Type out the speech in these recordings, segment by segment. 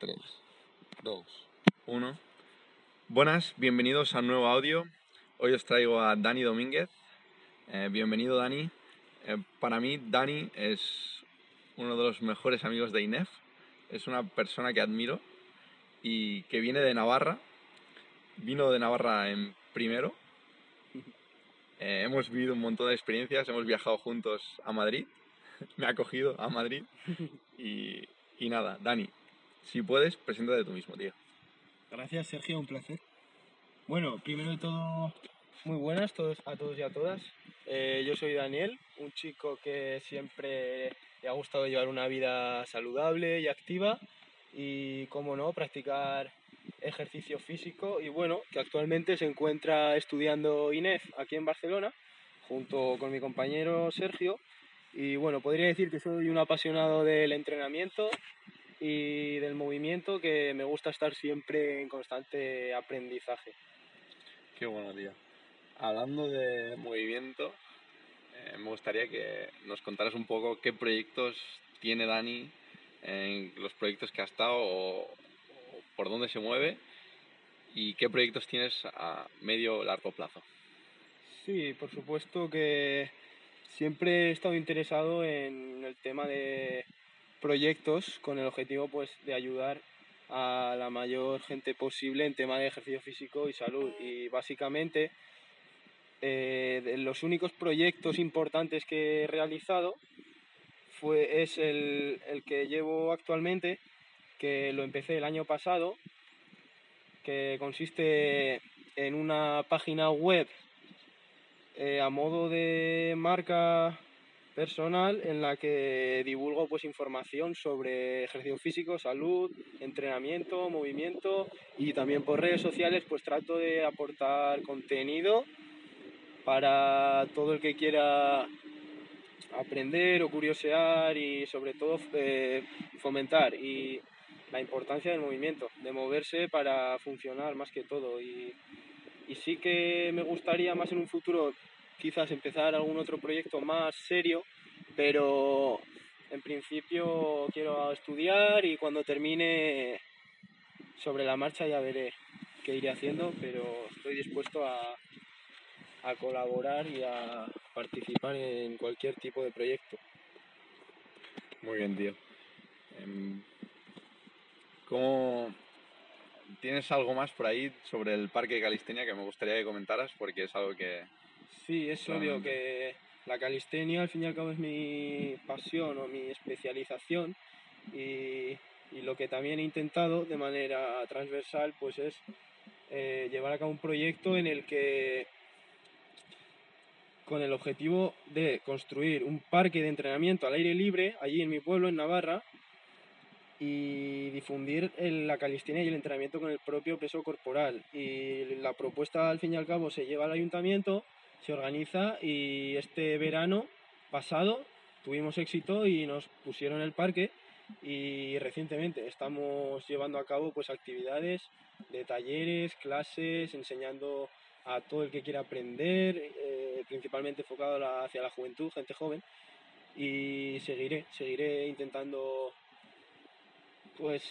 3, 2, 1. Buenas, bienvenidos a un nuevo audio. Hoy os traigo a Dani Domínguez. Eh, bienvenido, Dani. Eh, para mí, Dani es uno de los mejores amigos de INEF. Es una persona que admiro y que viene de Navarra. Vino de Navarra en primero. Eh, hemos vivido un montón de experiencias, hemos viajado juntos a Madrid. Me ha acogido a Madrid. Y, y nada, Dani, si puedes, preséntate tú mismo, tío. Gracias, Sergio, un placer. Bueno, primero de todo, muy buenas todos, a todos y a todas. Eh, yo soy Daniel, un chico que siempre le ha gustado llevar una vida saludable y activa y, como no, practicar ejercicio físico y bueno, que actualmente se encuentra estudiando INEF aquí en Barcelona junto con mi compañero Sergio y bueno, podría decir que soy un apasionado del entrenamiento y del movimiento que me gusta estar siempre en constante aprendizaje. Qué bueno, tío. Hablando de movimiento, eh, me gustaría que nos contaras un poco qué proyectos tiene Dani en los proyectos que ha estado o, o por dónde se mueve y qué proyectos tienes a medio o largo plazo. Sí, por supuesto que siempre he estado interesado en el tema de proyectos con el objetivo pues de ayudar a la mayor gente posible en tema de ejercicio físico y salud. Y básicamente eh, los únicos proyectos importantes que he realizado fue, es el, el que llevo actualmente que lo empecé el año pasado que consiste en una página web eh, a modo de marca personal en la que divulgo pues información sobre ejercicio físico, salud, entrenamiento, movimiento y también por redes sociales pues trato de aportar contenido para todo el que quiera aprender o curiosear y sobre todo eh, fomentar y la importancia del movimiento, de moverse para funcionar más que todo. Y, y sí que me gustaría más en un futuro quizás empezar algún otro proyecto más serio, pero en principio quiero estudiar y cuando termine sobre la marcha ya veré qué iré haciendo, pero estoy dispuesto a, a colaborar y a participar en cualquier tipo de proyecto. Muy bien, tío. Em, ¿Cómo tienes algo más por ahí sobre el parque de calistenia que me gustaría que comentaras? Porque es algo que, Sí, es obvio que la calistenia al fin y al cabo es mi pasión o mi especialización y, y lo que también he intentado de manera transversal pues es eh, llevar a cabo un proyecto en el que con el objetivo de construir un parque de entrenamiento al aire libre allí en mi pueblo, en Navarra, y difundir el- la calistenia y el entrenamiento con el propio peso corporal. Y la propuesta al fin y al cabo se lleva al ayuntamiento, se organiza y este verano pasado tuvimos éxito y nos pusieron el parque y recientemente estamos llevando a cabo pues actividades de talleres, clases, enseñando a todo el que quiera aprender, eh, principalmente enfocado hacia la juventud, gente joven. Y seguiré, seguiré intentando pues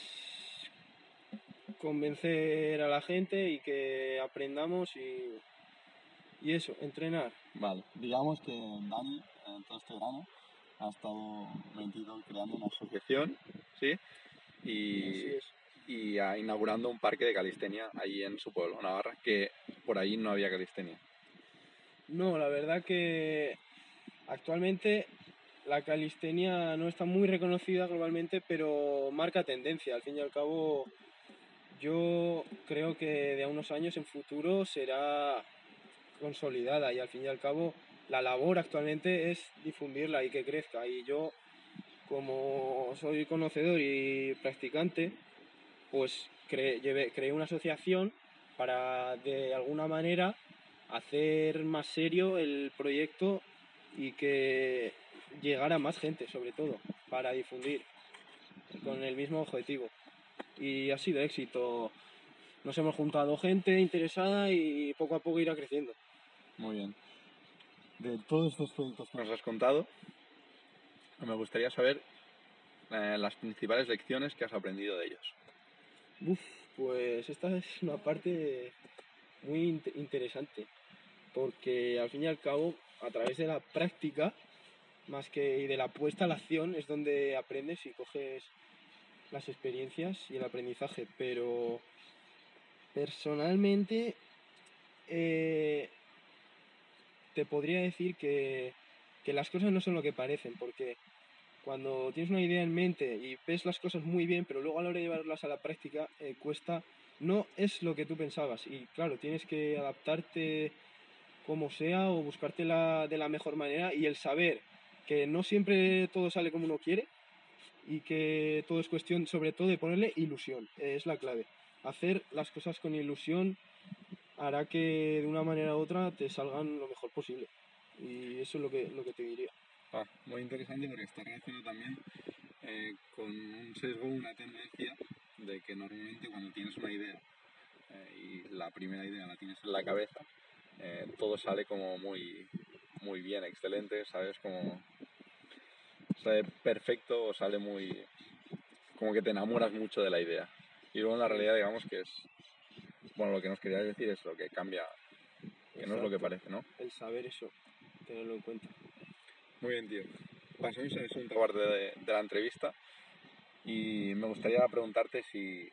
convencer a la gente y que aprendamos y, y eso, entrenar. Vale, digamos que Dani, eh, todo este verano, ha estado metido creando una asociación. ¿sí? Y, y inaugurando un parque de calistenia ahí en su pueblo, Navarra, que por ahí no había calistenia. No, la verdad que actualmente la calistenia no está muy reconocida globalmente, pero marca tendencia. Al fin y al cabo, yo creo que de a unos años en futuro será consolidada y al fin y al cabo la labor actualmente es difundirla y que crezca. Y yo, como soy conocedor y practicante, pues creé una asociación para de alguna manera hacer más serio el proyecto y que llegara más gente, sobre todo, para difundir con el mismo objetivo. Y ha sido éxito. Nos hemos juntado gente interesada y poco a poco irá creciendo. Muy bien. De todos estos proyectos que Nos has contado, me gustaría saber eh, las principales lecciones que has aprendido de ellos. Uf, pues esta es una parte muy int- interesante, porque al fin y al cabo, a través de la práctica, más que de la puesta a la acción, es donde aprendes y coges las experiencias y el aprendizaje. Pero personalmente, eh, te podría decir que, que las cosas no son lo que parecen, porque cuando tienes una idea en mente y ves las cosas muy bien, pero luego a la hora de llevarlas a la práctica eh, cuesta, no es lo que tú pensabas. Y claro, tienes que adaptarte como sea o buscártela de la mejor manera y el saber que no siempre todo sale como uno quiere y que todo es cuestión sobre todo de ponerle ilusión, eh, es la clave. Hacer las cosas con ilusión hará que de una manera u otra te salgan lo mejor posible. Y eso es lo que, lo que te diría. Ah, muy interesante porque está relacionado también eh, con un sesgo, una tendencia de que normalmente cuando tienes una idea eh, y la primera idea la tienes en la cabeza, eh, todo sale como muy, muy bien, excelente, ¿sabes? Como sale perfecto o sale muy... como que te enamoras mucho de la idea. Y luego en la realidad digamos que es... Bueno, lo que nos querías decir es lo que cambia, que no es lo que parece, ¿no? El saber eso, tenerlo en cuenta. Muy bien, tío. Pasamos a la segunda parte de, de la entrevista y me gustaría preguntarte si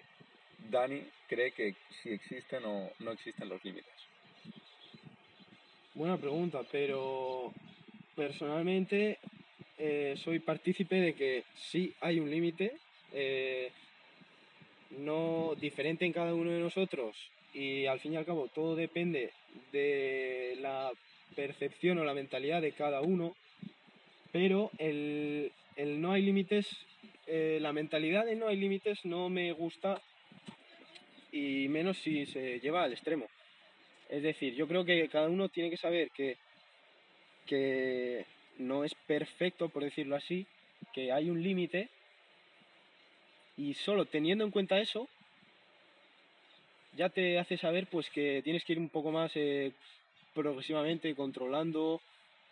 Dani cree que si existen o no existen los límites. Buena pregunta, pero personalmente eh, soy partícipe de que sí hay un límite, eh, no diferente en cada uno de nosotros y al fin y al cabo todo depende de la percepción o la mentalidad de cada uno, pero el, el no hay límites, eh, la mentalidad de no hay límites no me gusta y menos si se lleva al extremo. Es decir, yo creo que cada uno tiene que saber que, que no es perfecto, por decirlo así, que hay un límite y solo teniendo en cuenta eso ya te hace saber pues que tienes que ir un poco más eh, progresivamente controlando,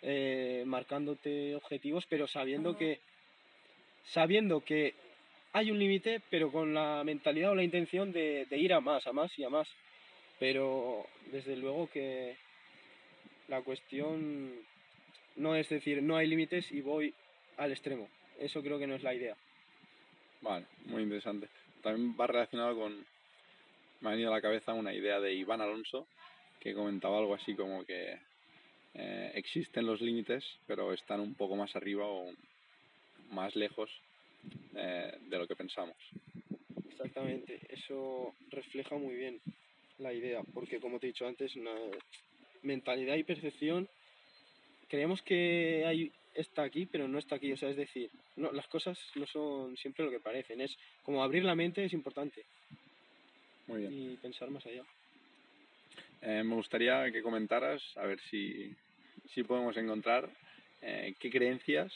eh, marcándote objetivos, pero sabiendo que sabiendo que hay un límite, pero con la mentalidad o la intención de, de ir a más, a más y a más. Pero desde luego que la cuestión no es decir no hay límites y voy al extremo. Eso creo que no es la idea. Vale, muy interesante. También va relacionado con... Me ha venido a la cabeza una idea de Iván Alonso que comentaba algo así como que eh, existen los límites, pero están un poco más arriba o más lejos eh, de lo que pensamos. Exactamente, eso refleja muy bien la idea, porque como te he dicho antes, una mentalidad y percepción, creemos que hay, está aquí, pero no está aquí, o sea, es decir, no, las cosas no son siempre lo que parecen, es como abrir la mente es importante Muy bien. y pensar más allá. Eh, me gustaría que comentaras, a ver si, si podemos encontrar, eh, qué creencias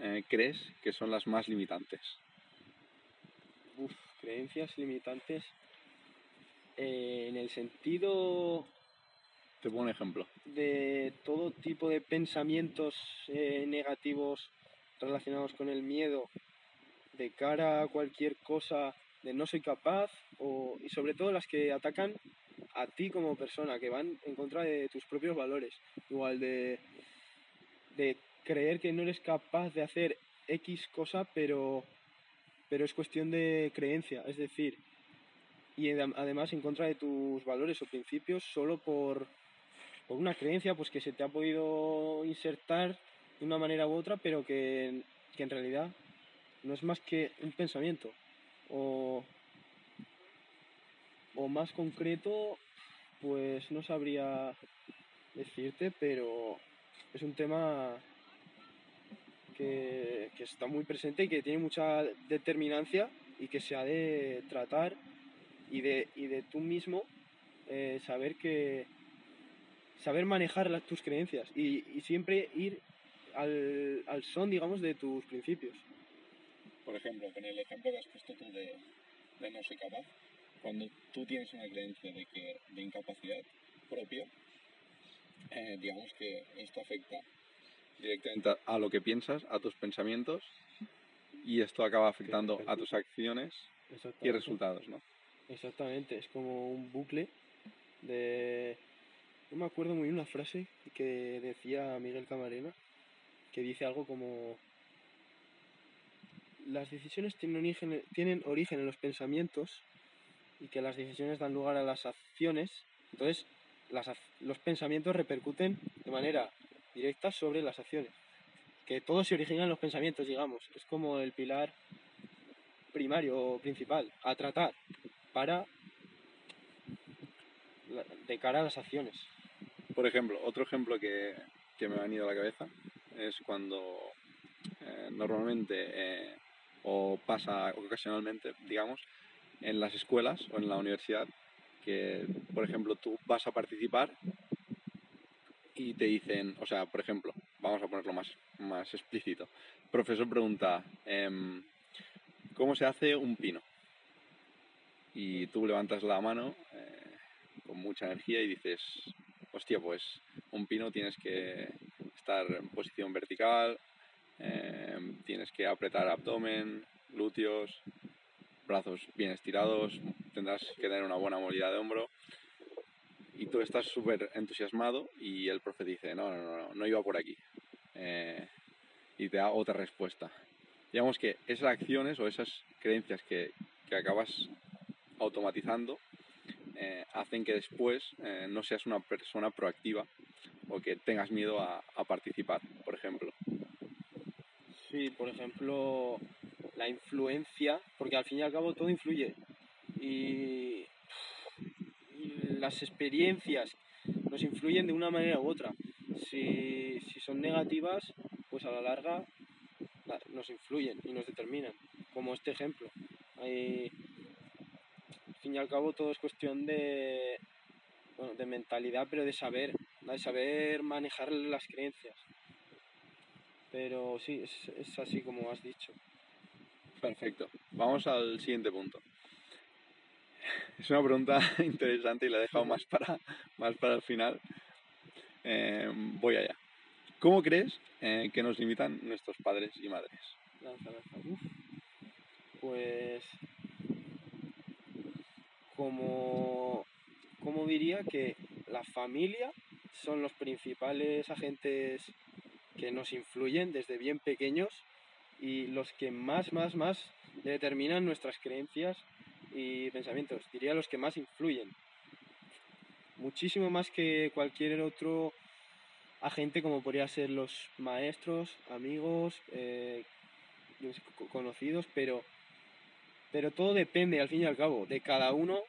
eh, crees que son las más limitantes. Uf, creencias limitantes en el sentido Te pongo un ejemplo. de todo tipo de pensamientos negativos relacionados con el miedo de cara a cualquier cosa de no soy capaz o, y sobre todo las que atacan a ti como persona, que van en contra de tus propios valores, igual de, de creer que no eres capaz de hacer X cosa, pero, pero es cuestión de creencia, es decir, y adem- además en contra de tus valores o principios solo por, por una creencia pues que se te ha podido insertar de una manera u otra, pero que, que en realidad no es más que un pensamiento. O, o más concreto, pues no sabría decirte, pero es un tema que, que está muy presente y que tiene mucha determinancia y que se ha de tratar y de, y de tú mismo eh, saber que saber manejar tus creencias y, y siempre ir al, al son, digamos, de tus principios. Por ejemplo, con el ejemplo que has puesto tú de, de no soy capaz, cuando tú tienes una creencia de, que, de incapacidad propia, eh, digamos que esto afecta Directamente a lo que piensas, a tus pensamientos, y esto acaba afectando a tus acciones y resultados, ¿no? Exactamente, es como un bucle de... No me acuerdo muy bien una frase que decía Miguel Camarena, que dice algo como... Las decisiones tienen origen, tienen origen en los pensamientos y que las decisiones dan lugar a las acciones. Entonces, las, los pensamientos repercuten de manera directa sobre las acciones. Que todo se origina en los pensamientos, digamos. Es como el pilar primario o principal a tratar para de cara a las acciones. Por ejemplo, otro ejemplo que, que me ha venido a la cabeza es cuando eh, normalmente eh, pasa ocasionalmente, digamos, en las escuelas o en la universidad, que por ejemplo tú vas a participar y te dicen, o sea, por ejemplo, vamos a ponerlo más, más explícito, el profesor pregunta, em, ¿cómo se hace un pino? y tú levantas la mano eh, con mucha energía y dices, hostia, pues un pino tienes que estar en posición vertical, eh, tienes que apretar abdomen, glúteos, brazos bien estirados, tendrás que tener una buena movilidad de hombro. Y tú estás súper entusiasmado y el profe dice, no, no, no, no iba por aquí. Eh, y te da otra respuesta. Digamos que esas acciones o esas creencias que, que acabas automatizando eh, hacen que después eh, no seas una persona proactiva o que tengas miedo a, participar, por ejemplo. Sí, por ejemplo, la influencia, porque al fin y al cabo todo influye. Y, las experiencias nos influyen de una manera u otra. Si, si son negativas, pues a la larga nos influyen y nos determinan, como este ejemplo. Hay, fin y al cabo todo es cuestión de, de mentalidad, pero de saber, de saber manejar las creencias. Pero sí, es, así como has dicho. Perfecto. Vamos al siguiente punto. Es una pregunta interesante y la he dejado más para, más para el final. Eh, voy allá. ¿Cómo crees eh, que nos limitan nuestros padres y madres? Pues como, como diría que la familia son los principales agentes que nos influyen desde bien pequeños y los que más, más, más determinan nuestras creencias y pensamientos. Diría los que más influyen. Muchísimo más que cualquier otro agente como podría ser los maestros, amigos, eh, conocidos, pero pero todo depende, al fin y al cabo, de cada uno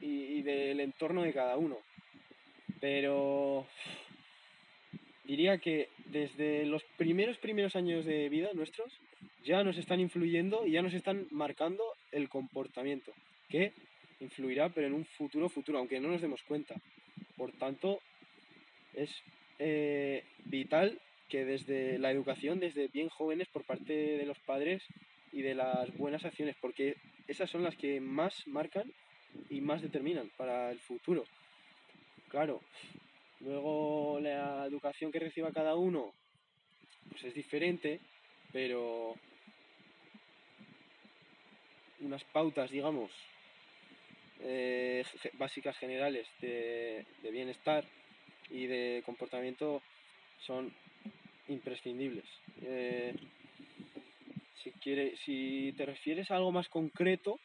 y, del entorno de cada uno. Pero diría que desde los primeros, primeros años de vida nuestros, ya nos están influyendo y ya nos están marcando el comportamiento, que influirá, pero en un futuro futuro, aunque no nos demos cuenta. Por tanto, es eh, vital que desde la educación, desde bien jóvenes, por parte de los padres, y de las buenas acciones, porque esas son las que más marcan y más determinan para el futuro. Claro, luego la educación que reciba cada uno pues es diferente, pero unas pautas, digamos, eh, básicas generales de, bienestar y de comportamiento son imprescindibles. Eh, si, quiere, si te refieres a algo más concreto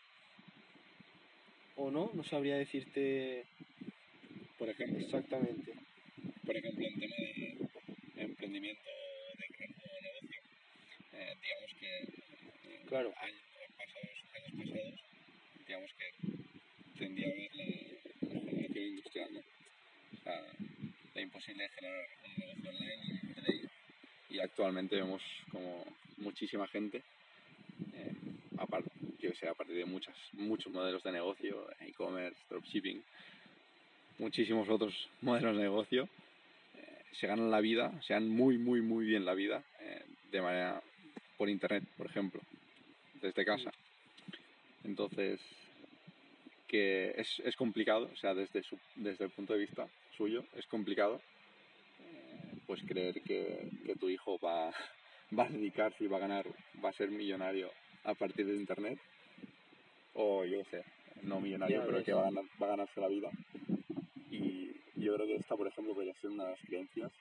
o no, no sabría decirte por ejemplo. Exactamente. Por ejemplo, en tema de emprendimiento de crear un negocio, eh, digamos que eh, claro. años pasados, digamos que tendría a haber la, la generación industrial, ¿no? O sea, la imposible generar un negocio online y vivir de ello. Y actualmente vemos como muchísima gente, eh, aparte, yo sé, a partir de muchas, muchos modelos de negocio, e-commerce, dropshipping, muchísimos otros modelos de negocio, eh, se ganan la vida, se dan muy, muy, muy bien la vida eh, de manera por internet, por ejemplo, desde casa. Entonces, que es, es complicado, o sea, desde, su, desde el punto de vista suyo, es complicado pues creer que, que tu hijo va, va a dedicarse y va a ganar, va a ser millonario a partir de Internet o yo sé, no millonario, Ya pero que va a, ganar- va a ganarse la vida. Y yo creo que esta, por ejemplo, podría ser una de las creencias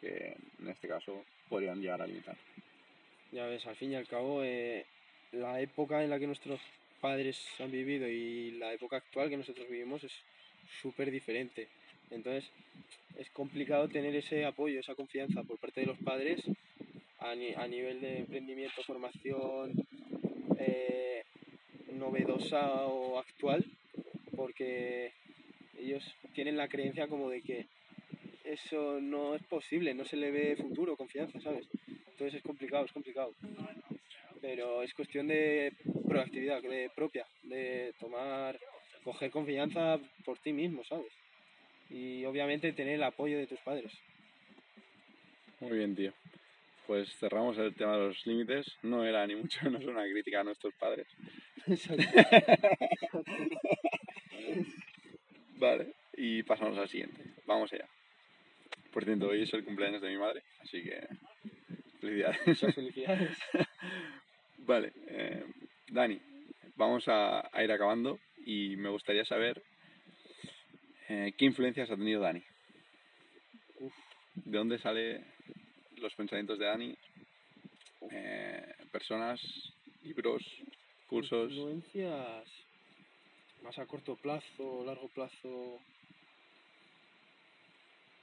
que en este caso podrían llegar a limitar. Ya ves, al fin y al cabo, eh, la época en la que nuestros padres han vivido y la época actual que nosotros vivimos es súper diferente. Entonces, es complicado tener ese apoyo, esa confianza por parte de los padres a, ni- a nivel de emprendimiento, formación eh, novedosa o actual, porque ellos tienen la creencia como de que eso no es posible, no se le ve futuro, confianza, ¿sabes? Entonces es complicado, es complicado. Pero es cuestión de proactividad, de propia, de tomar, coger confianza por ti mismo, ¿sabes? Y obviamente tener el apoyo de tus padres. Muy bien, tío. Pues cerramos el tema de los límites. No era ni mucho menos una crítica a nuestros padres. Vale, y pasamos al siguiente. Vamos allá. Por cierto, hoy es el cumpleaños de mi madre, así que felicidades. Muchas felicidades. Vale, eh, Dani, vamos a, a ir acabando y me gustaría saber eh, qué influencias ha tenido Dani. Uf. ¿De dónde salen los pensamientos de Dani? Eh, personas, libros, cursos. Influencias más a corto plazo, largo plazo.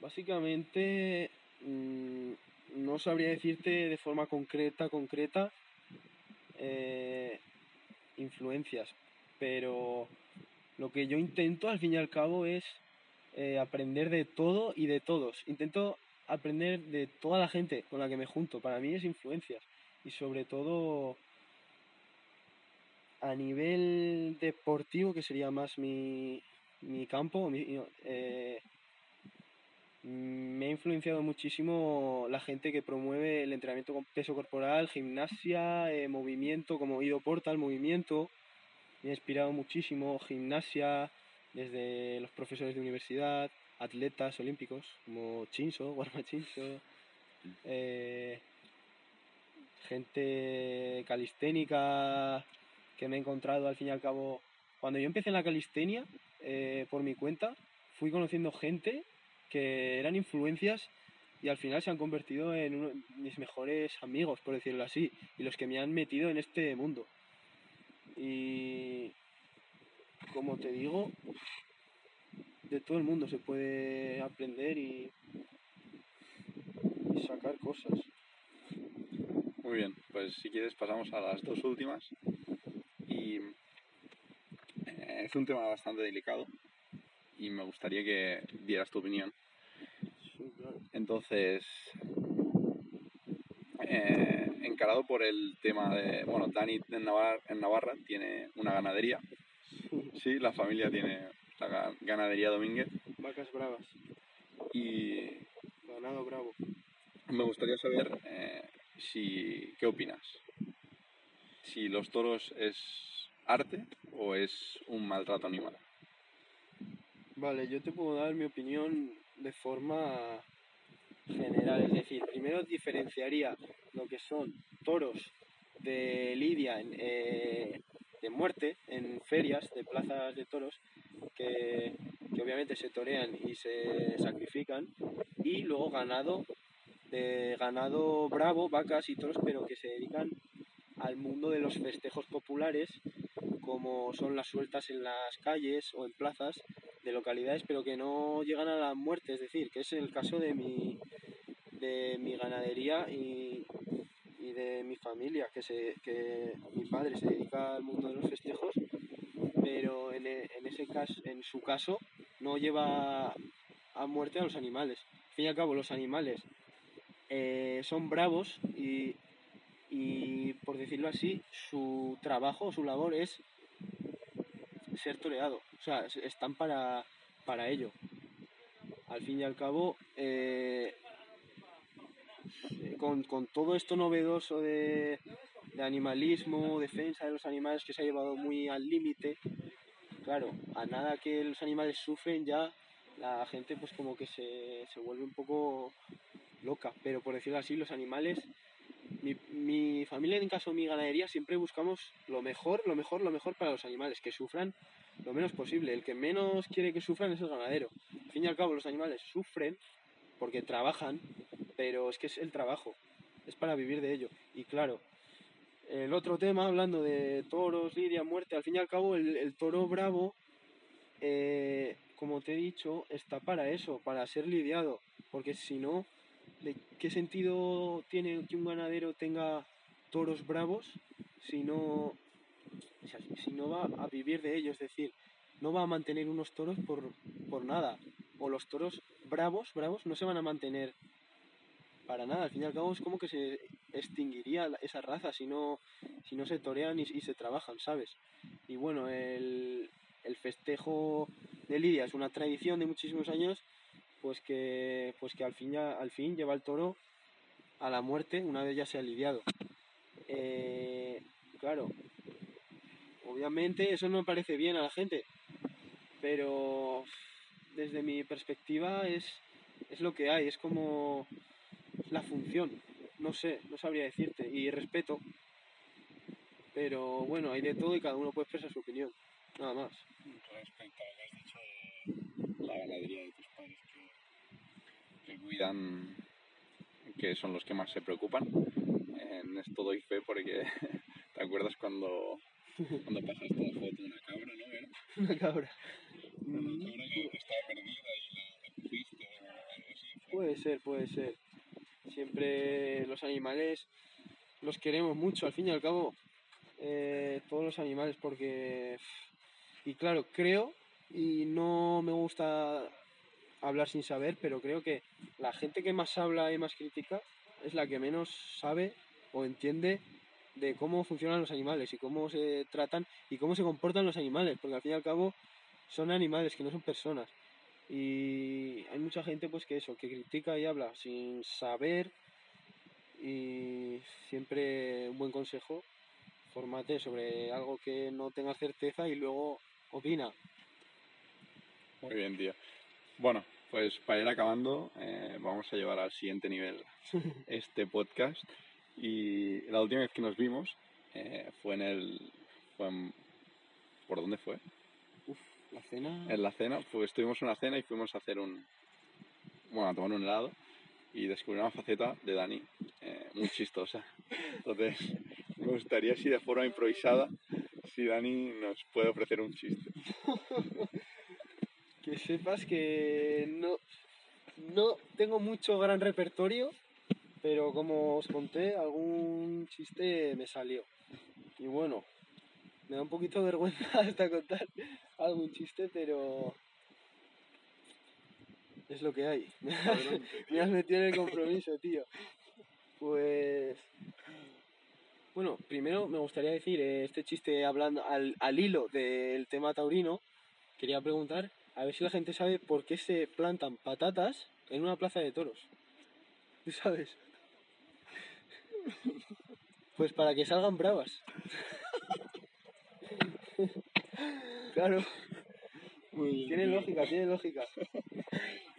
Básicamente, mm, no sabría decirte de forma concreta, concreta, eh, influencias, pero lo que yo intento al fin y al cabo es eh, aprender de todo y de todos. Intento aprender de toda la gente con la que me junto. Para mí es influencias y sobre todo a nivel deportivo, que sería más mi, mi campo, mi- eh, me ha influenciado muchísimo la gente que promueve el entrenamiento con peso corporal, gimnasia, eh, movimiento, como Ido Portal, movimiento. Me ha inspirado muchísimo gimnasia, desde los profesores de universidad, atletas olímpicos como Chinso, Guarma Chinso, eh, gente calisténica que me he encontrado al fin y al cabo. Cuando yo empecé en la calistenia, eh, por mi cuenta, fui conociendo gente que eran influencias y al final se han convertido en uno mis mejores amigos, por decirlo así, y los que me han metido en este mundo. Y como te digo, de todo el mundo se puede aprender y, y sacar cosas. Muy bien, pues si quieres pasamos a las dos últimas. Y eh, es un tema bastante delicado y me gustaría que dieras tu opinión. Entonces, eh, encarado por el tema de, bueno, Dani en Navarra, en Navarra tiene una ganadería. Sí, la familia tiene la ga- ganadería Domínguez Vacas bravas, y ganado bravo. me gustaría saber eh, si, ¿qué opinas? Si los toros es arte o es un maltrato animal. Vale, yo te puedo dar mi opinión de forma general, es decir, primero diferenciaría lo que son toros de lidia eh, de muerte en ferias de plazas de toros que, que obviamente se torean y se sacrifican y luego ganado de ganado bravo, vacas y toros, pero que se dedican al mundo de los festejos populares como son las sueltas en las calles o en plazas de localidades, pero que no llegan a la muerte, es decir, que es el caso de mi, de mi ganadería y, y de mi familia, que, se, que mi padre se dedica al mundo de los festejos, pero en, e- en ese caso, en su caso no lleva a muerte a los animales. Al fin y al cabo, los animales eh, son bravos y, y, por decirlo así, su trabajo, su labor es ser toreado. O sea, es- están para, para ello. Al fin y al cabo, eh, con, con todo esto novedoso de, de animalismo, defensa de los animales que se ha llevado muy al límite, claro, a nada que los animales sufren ya la gente pues como que se, se vuelve un poco loca. Pero por decirlo así, los animales mi, mi familia, en caso de mi ganadería, siempre buscamos lo mejor, lo mejor, lo mejor para los animales, que sufran lo menos posible. El que menos quiere que sufran es el ganadero. Al fin y al cabo, los animales sufren porque trabajan, pero es que es el trabajo, es para vivir de ello. Y claro, el otro tema, hablando de toros, lidia, muerte, al fin y al cabo, el, el toro bravo, eh, como te he dicho, está para eso, para ser lidiado, porque si no, ¿de qué sentido tiene que un ganadero tenga toros bravos si no, si no va a vivir de ellos? Es decir, no va a mantener unos toros por, por nada. O los toros bravos, bravos, no se van a mantener para nada. Al fin y al cabo es como que se extinguiría esa raza si no, si no se torean y, y se trabajan, ¿sabes? Y bueno, el, el festejo de Lidia es una tradición de muchísimos años, pues que, pues que al, fin ya, al fin lleva el toro a la muerte una vez ya se ha lidiado. Eh, claro, obviamente eso no parece bien a la gente, pero desde mi perspectiva es, es lo que hay, es como la función, no sé, no sabría decirte, y respeto, pero bueno, hay de todo y cada uno puede expresar su opinión, nada más. Respecto a has dicho la ganadería de tus que, cuidan, que son los que más se preocupan, en esto doy fe porque te acuerdas cuando, cuando pasaste la foto de una cabra, ¿no? ¿Era? Una cabra. Una cabra que estaba perdida y la, la cogiste o algo así. fue. Puede ser, puede ser. Siempre los animales los queremos mucho, al fin y al cabo, eh, todos los animales, porque... Y claro, creo, y no me gusta hablar sin saber, pero creo que la gente que más habla y más critica es la que menos sabe o entiende de cómo funcionan los animales y cómo se tratan y cómo se comportan los animales, porque al fin y al cabo son animales que no son personas. Y hay mucha gente pues que eso, que critica y habla sin saber y siempre un buen consejo, formate sobre algo que no tengas certeza y luego opina. Muy bien, tío. Bueno, pues para ir acabando, eh, vamos a llevar al siguiente nivel este podcast. Y la última vez que nos vimos eh, fue en el... Fue en- ¿Por dónde fue? La cena... En la cena, pues estuvimos en una cena y fuimos a hacer un... Bueno, a tomar un helado y descubrí una faceta de Dani eh, muy chistosa. Entonces, me gustaría si de forma improvisada, si Dani nos puede ofrecer un chiste. Que sepas que no, no tengo mucho gran repertorio, pero como os conté, algún chiste me salió. Y bueno, me da un poquito de vergüenza hasta contar algún chiste, pero es lo que hay. Me has, me has metido en el compromiso, tío. Pues bueno, primero me gustaría decir eh, este chiste hablando al, al hilo del tema taurino. Quería preguntar a ver si la gente sabe por qué se plantan patatas en una plaza de toros. ¿Tú sabes? Pues para que salgan bravas. claro, tiene lógica, tiene lógica.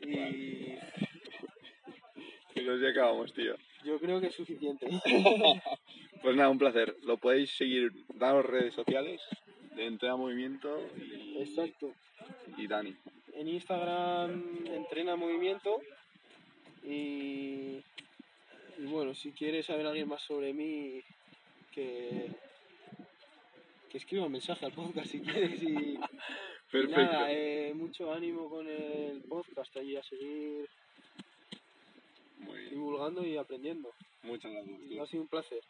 Y Pues ya acabamos, tío. yo creo que es suficiente. Pues nada, un placer. Lo podéis seguir, daros redes sociales Entrena Movimiento y, Exacto. y Dani. En Instagram entrena movimiento y, y bueno, si quieres saber alguien más sobre mí, que, que escriba un mensaje al podcast si quieres y, y Perfecto. nada, eh, mucho ánimo con el podcast ahí a seguir Muy divulgando y aprendiendo. Muchas gracias, tío. ha sido un placer.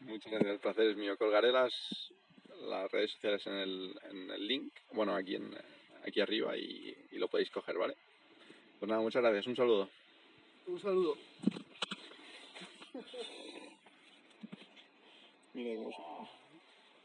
Muchas gracias, el placer es mío. Colgaré las, las redes sociales en el, en el link, bueno, aquí, en, aquí arriba y, y lo podéis coger, ¿vale? Pues nada, muchas gracias. Un saludo. Un saludo. Mira.